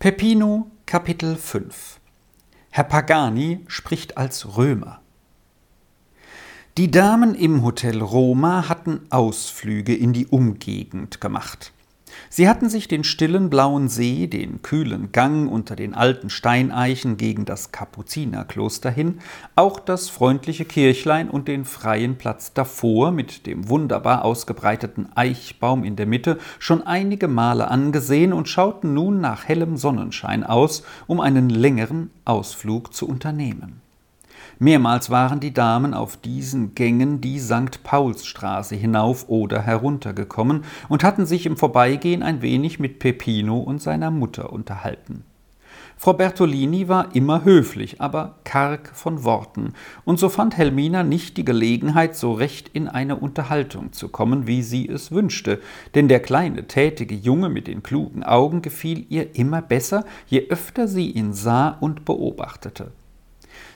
Peppino Kapitel 5 Herr Pagani spricht als Römer. Die Damen im Hotel Roma hatten Ausflüge in die Umgegend gemacht. Sie hatten sich den stillen blauen See, den kühlen Gang unter den alten Steineichen gegen das Kapuzinerkloster hin, auch das freundliche Kirchlein und den freien Platz davor mit dem wunderbar ausgebreiteten Eichbaum in der Mitte schon einige Male angesehen und schauten nun nach hellem Sonnenschein aus, um einen längeren Ausflug zu unternehmen. Mehrmals waren die Damen auf diesen Gängen die St. Paulsstraße hinauf oder herunter gekommen und hatten sich im Vorbeigehen ein wenig mit Peppino und seiner Mutter unterhalten. Frau Bertolini war immer höflich, aber karg von Worten, und so fand Helmina nicht die Gelegenheit, so recht in eine Unterhaltung zu kommen, wie sie es wünschte, denn der kleine, tätige Junge mit den klugen Augen gefiel ihr immer besser, je öfter sie ihn sah und beobachtete.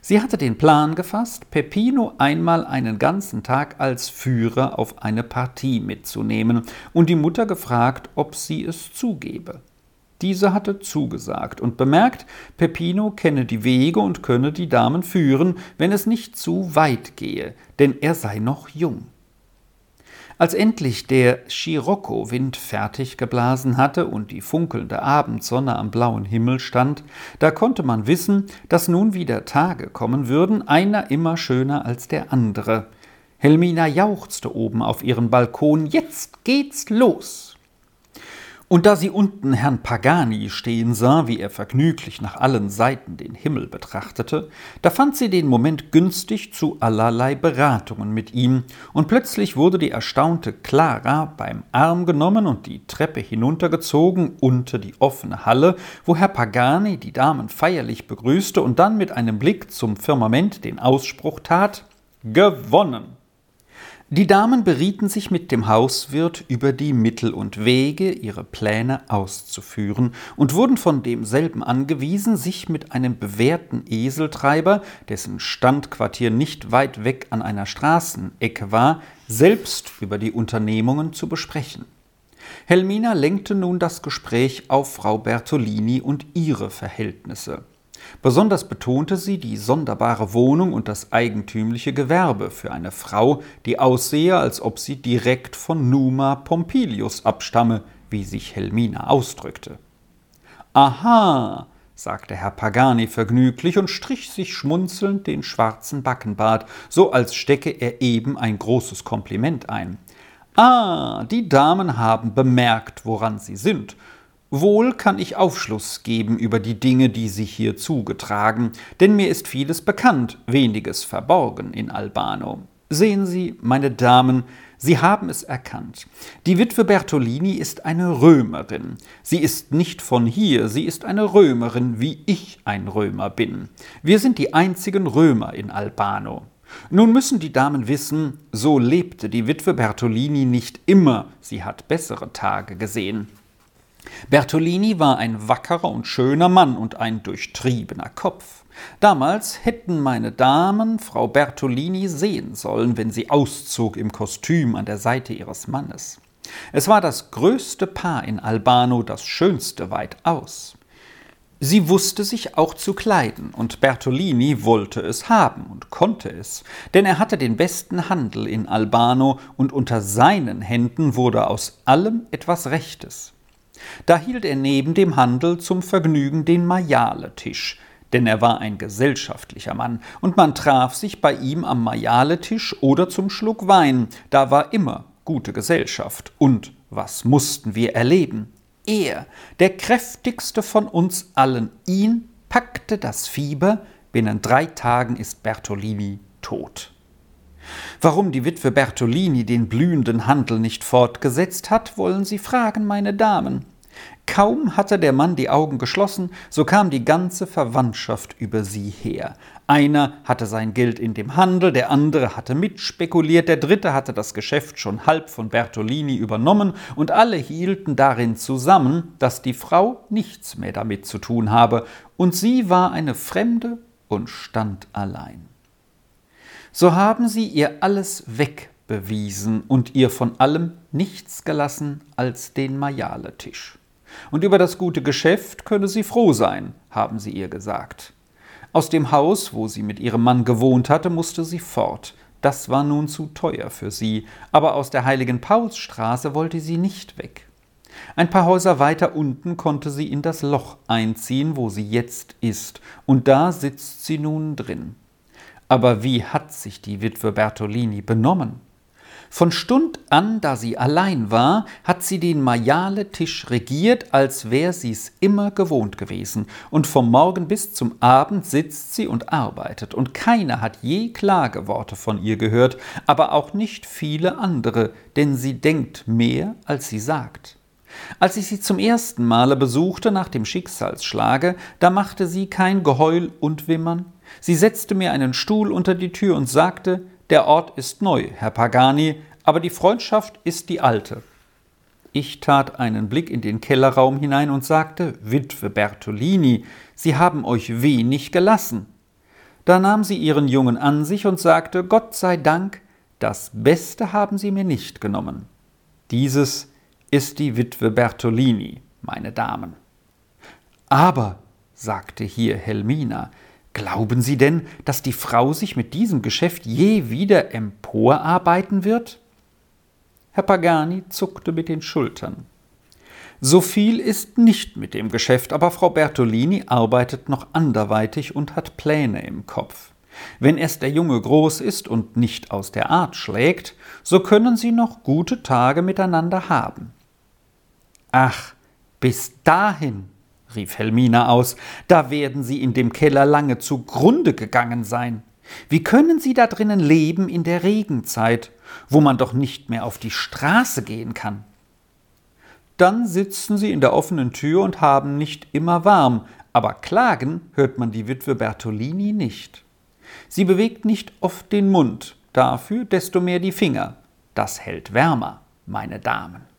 Sie hatte den Plan gefasst, Peppino einmal einen ganzen Tag als Führer auf eine Partie mitzunehmen und die Mutter gefragt, ob sie es zugebe. Diese hatte zugesagt und bemerkt, Peppino kenne die Wege und könne die Damen führen, wenn es nicht zu weit gehe, denn er sei noch jung. Als endlich der Scirocco-Wind fertig geblasen hatte und die funkelnde Abendsonne am blauen Himmel stand, da konnte man wissen, dass nun wieder Tage kommen würden, einer immer schöner als der andere. Helmina jauchzte oben auf ihren Balkon, jetzt geht's los! Und da sie unten Herrn Pagani stehen sah, wie er vergnüglich nach allen Seiten den Himmel betrachtete, da fand sie den Moment günstig zu allerlei Beratungen mit ihm, und plötzlich wurde die erstaunte Clara beim Arm genommen und die Treppe hinuntergezogen unter die offene Halle, wo Herr Pagani die Damen feierlich begrüßte und dann mit einem Blick zum Firmament den Ausspruch tat Gewonnen. Die Damen berieten sich mit dem Hauswirt über die Mittel und Wege, ihre Pläne auszuführen, und wurden von demselben angewiesen, sich mit einem bewährten Eseltreiber, dessen Standquartier nicht weit weg an einer Straßenecke war, selbst über die Unternehmungen zu besprechen. Helmina lenkte nun das Gespräch auf Frau Bertolini und ihre Verhältnisse. Besonders betonte sie die sonderbare Wohnung und das eigentümliche Gewerbe für eine Frau, die aussehe, als ob sie direkt von Numa Pompilius abstamme, wie sich Helmina ausdrückte. Aha, sagte Herr Pagani vergnüglich und strich sich schmunzelnd den schwarzen Backenbart, so als stecke er eben ein großes Kompliment ein. Ah, die Damen haben bemerkt, woran sie sind, Wohl kann ich Aufschluss geben über die Dinge, die sich hier zugetragen, denn mir ist vieles bekannt, weniges verborgen in Albano. Sehen Sie, meine Damen, Sie haben es erkannt. Die Witwe Bertolini ist eine Römerin. Sie ist nicht von hier, sie ist eine Römerin, wie ich ein Römer bin. Wir sind die einzigen Römer in Albano. Nun müssen die Damen wissen, so lebte die Witwe Bertolini nicht immer, sie hat bessere Tage gesehen. Bertolini war ein wackerer und schöner Mann und ein durchtriebener Kopf. Damals hätten meine Damen Frau Bertolini sehen sollen, wenn sie auszog im Kostüm an der Seite ihres Mannes. Es war das größte Paar in Albano, das schönste weitaus. Sie wusste sich auch zu kleiden, und Bertolini wollte es haben und konnte es, denn er hatte den besten Handel in Albano, und unter seinen Händen wurde aus allem etwas Rechtes. Da hielt er neben dem Handel zum Vergnügen den Majaletisch, denn er war ein gesellschaftlicher Mann, und man traf sich bei ihm am Majaletisch oder zum Schluck Wein, da war immer gute Gesellschaft. Und was mussten wir erleben? Er, der kräftigste von uns allen, ihn packte das Fieber, binnen drei Tagen ist Bertolini tot. Warum die Witwe Bertolini den blühenden Handel nicht fortgesetzt hat, wollen Sie fragen, meine Damen. Kaum hatte der Mann die Augen geschlossen, so kam die ganze Verwandtschaft über sie her. Einer hatte sein Geld in dem Handel, der andere hatte mitspekuliert, der dritte hatte das Geschäft schon halb von Bertolini übernommen, und alle hielten darin zusammen, dass die Frau nichts mehr damit zu tun habe, und sie war eine Fremde und stand allein. So haben sie ihr alles wegbewiesen und ihr von allem nichts gelassen als den Majaletisch. Und über das gute Geschäft könne sie froh sein, haben sie ihr gesagt. Aus dem Haus, wo sie mit ihrem Mann gewohnt hatte, musste sie fort. Das war nun zu teuer für sie, aber aus der heiligen Paulsstraße wollte sie nicht weg. Ein paar Häuser weiter unten konnte sie in das Loch einziehen, wo sie jetzt ist, und da sitzt sie nun drin. Aber wie hat sich die Witwe Bertolini benommen? Von Stund an, da sie allein war, hat sie den Majale-Tisch regiert, als wär sie's immer gewohnt gewesen, und vom Morgen bis zum Abend sitzt sie und arbeitet, und keiner hat je Klageworte von ihr gehört, aber auch nicht viele andere, denn sie denkt mehr, als sie sagt. Als ich sie zum ersten Male besuchte nach dem Schicksalsschlage, da machte sie kein Geheul und Wimmern. Sie setzte mir einen Stuhl unter die Tür und sagte, der Ort ist neu, Herr Pagani, aber die Freundschaft ist die alte. Ich tat einen Blick in den Kellerraum hinein und sagte, Witwe Bertolini, Sie haben euch wenig gelassen. Da nahm sie ihren Jungen an sich und sagte, Gott sei Dank, das Beste haben Sie mir nicht genommen. Dieses ist die Witwe Bertolini, meine Damen. Aber, sagte hier Helmina, Glauben Sie denn, dass die Frau sich mit diesem Geschäft je wieder emporarbeiten wird? Herr Pagani zuckte mit den Schultern. So viel ist nicht mit dem Geschäft, aber Frau Bertolini arbeitet noch anderweitig und hat Pläne im Kopf. Wenn erst der Junge groß ist und nicht aus der Art schlägt, so können sie noch gute Tage miteinander haben. Ach, bis dahin, rief Helmina aus, da werden Sie in dem Keller lange zugrunde gegangen sein. Wie können Sie da drinnen leben in der Regenzeit, wo man doch nicht mehr auf die Straße gehen kann? Dann sitzen Sie in der offenen Tür und haben nicht immer warm, aber klagen hört man die Witwe Bertolini nicht. Sie bewegt nicht oft den Mund, dafür desto mehr die Finger. Das hält wärmer, meine Damen.